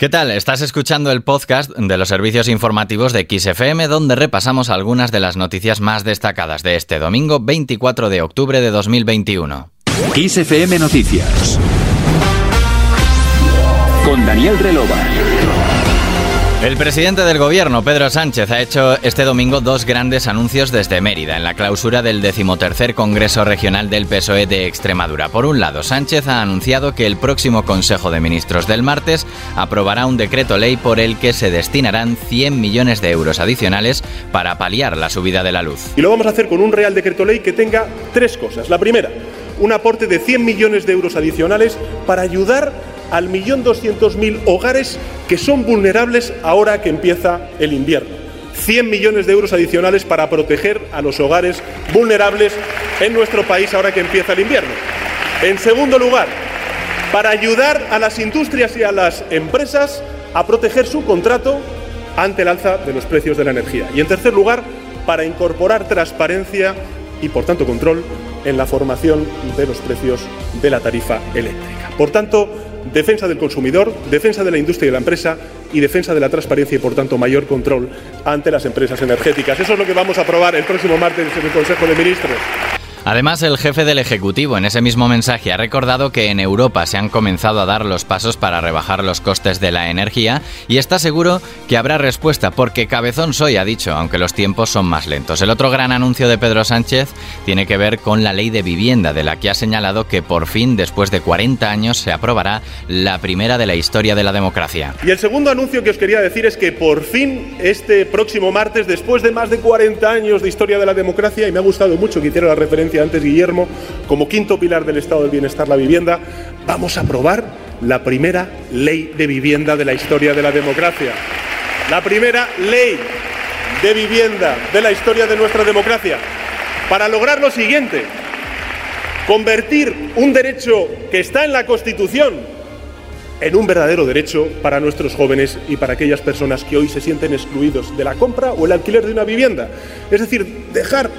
¿Qué tal? Estás escuchando el podcast de los servicios informativos de XFM donde repasamos algunas de las noticias más destacadas de este domingo 24 de octubre de 2021. XFM Noticias. Con Daniel Relova. El presidente del gobierno, Pedro Sánchez, ha hecho este domingo dos grandes anuncios desde Mérida, en la clausura del decimotercer Congreso Regional del PSOE de Extremadura. Por un lado, Sánchez ha anunciado que el próximo Consejo de Ministros del martes aprobará un decreto ley por el que se destinarán 100 millones de euros adicionales para paliar la subida de la luz. Y lo vamos a hacer con un Real Decreto Ley que tenga tres cosas. La primera, un aporte de 100 millones de euros adicionales para ayudar al millón doscientos mil hogares que son vulnerables ahora que empieza el invierno. 100 millones de euros adicionales para proteger a los hogares vulnerables en nuestro país ahora que empieza el invierno. En segundo lugar, para ayudar a las industrias y a las empresas a proteger su contrato ante el alza de los precios de la energía. Y en tercer lugar, para incorporar transparencia y, por tanto, control en la formación de los precios de la tarifa eléctrica. Por tanto, defensa del consumidor, defensa de la industria y de la empresa y defensa de la transparencia y, por tanto, mayor control ante las empresas energéticas. Eso es lo que vamos a aprobar el próximo martes en el Consejo de Ministros. Además, el jefe del Ejecutivo en ese mismo mensaje ha recordado que en Europa se han comenzado a dar los pasos para rebajar los costes de la energía y está seguro que habrá respuesta porque cabezón soy, ha dicho, aunque los tiempos son más lentos. El otro gran anuncio de Pedro Sánchez tiene que ver con la ley de vivienda, de la que ha señalado que por fin, después de 40 años, se aprobará la primera de la historia de la democracia. Y el segundo anuncio que os quería decir es que por fin, este próximo martes, después de más de 40 años de historia de la democracia, y me ha gustado mucho que hiciera la referencia antes Guillermo, como quinto pilar del Estado del Bienestar, la vivienda, vamos a aprobar la primera ley de vivienda de la historia de la democracia. La primera ley de vivienda de la historia de nuestra democracia. Para lograr lo siguiente, convertir un derecho que está en la Constitución en un verdadero derecho para nuestros jóvenes y para aquellas personas que hoy se sienten excluidos de la compra o el alquiler de una vivienda. Es decir, dejar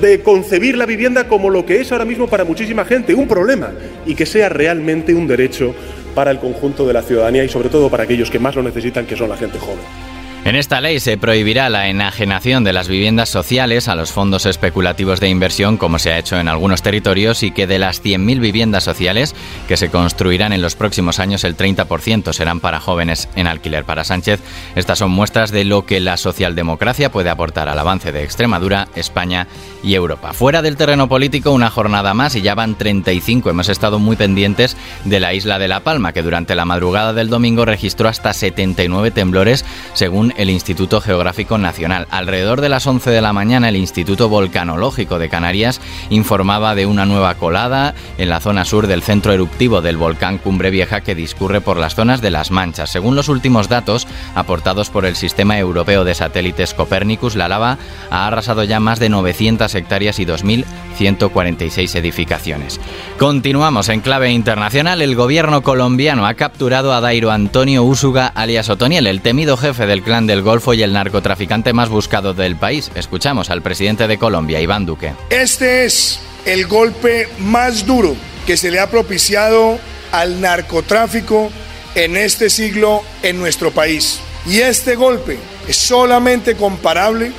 de concebir la vivienda como lo que es ahora mismo para muchísima gente, un problema, y que sea realmente un derecho para el conjunto de la ciudadanía y sobre todo para aquellos que más lo necesitan, que son la gente joven. En esta ley se prohibirá la enajenación de las viviendas sociales a los fondos especulativos de inversión, como se ha hecho en algunos territorios, y que de las 100.000 viviendas sociales que se construirán en los próximos años, el 30% serán para jóvenes en alquiler. Para Sánchez, estas son muestras de lo que la socialdemocracia puede aportar al avance de Extremadura, España y Europa. Fuera del terreno político, una jornada más y ya van 35. Hemos estado muy pendientes de la isla de La Palma, que durante la madrugada del domingo registró hasta 79 temblores, según el Instituto Geográfico Nacional. Alrededor de las 11 de la mañana, el Instituto Volcanológico de Canarias informaba de una nueva colada en la zona sur del centro eruptivo del volcán Cumbre Vieja que discurre por las zonas de las Manchas. Según los últimos datos aportados por el Sistema Europeo de Satélites Copernicus, la lava ha arrasado ya más de 900 hectáreas y 2.146 edificaciones. Continuamos en clave internacional. El gobierno colombiano ha capturado a Dairo Antonio Úsuga alias Otoniel, el temido jefe del clan del Golfo y el narcotraficante más buscado del país. Escuchamos al presidente de Colombia, Iván Duque. Este es el golpe más duro que se le ha propiciado al narcotráfico en este siglo en nuestro país. Y este golpe es solamente comparable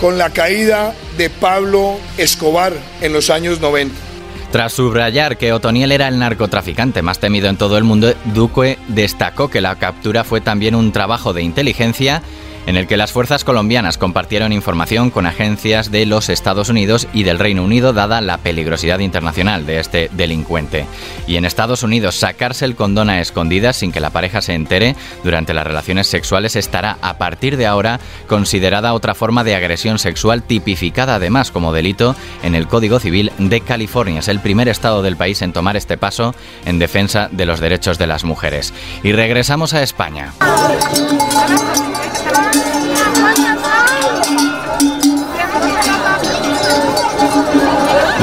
con la caída de Pablo Escobar en los años 90. Tras subrayar que Otoniel era el narcotraficante más temido en todo el mundo, Duque destacó que la captura fue también un trabajo de inteligencia en el que las fuerzas colombianas compartieron información con agencias de los Estados Unidos y del Reino Unido dada la peligrosidad internacional de este delincuente. Y en Estados Unidos sacarse el condón a escondidas sin que la pareja se entere durante las relaciones sexuales estará a partir de ahora considerada otra forma de agresión sexual tipificada además como delito en el Código Civil de California. Es el primer estado del país en tomar este paso en defensa de los derechos de las mujeres. Y regresamos a España.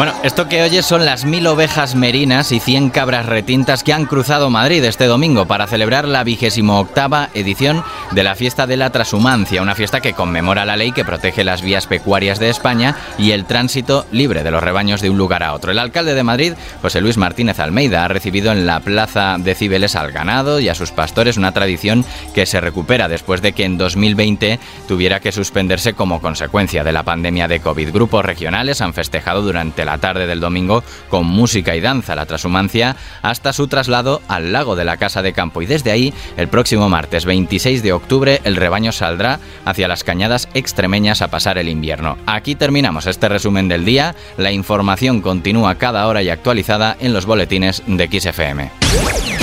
Bueno, esto que oyes son las mil ovejas merinas y cien cabras retintas que han cruzado Madrid este domingo para celebrar la vigésimo octava edición de la fiesta de la transhumancia, una fiesta que conmemora la ley que protege las vías pecuarias de España y el tránsito libre de los rebaños de un lugar a otro. El alcalde de Madrid, José Luis Martínez Almeida, ha recibido en la plaza de Cibeles al ganado y a sus pastores, una tradición que se recupera después de que en 2020 tuviera que suspenderse como consecuencia de la pandemia de COVID. Grupos regionales han festejado durante la tarde del domingo con música y danza la transhumancia hasta su traslado al lago de la Casa de Campo y desde ahí el próximo martes 26 de octubre el rebaño saldrá hacia las cañadas extremeñas a pasar el invierno. Aquí terminamos este resumen del día. La información continúa cada hora y actualizada en los boletines de XFM.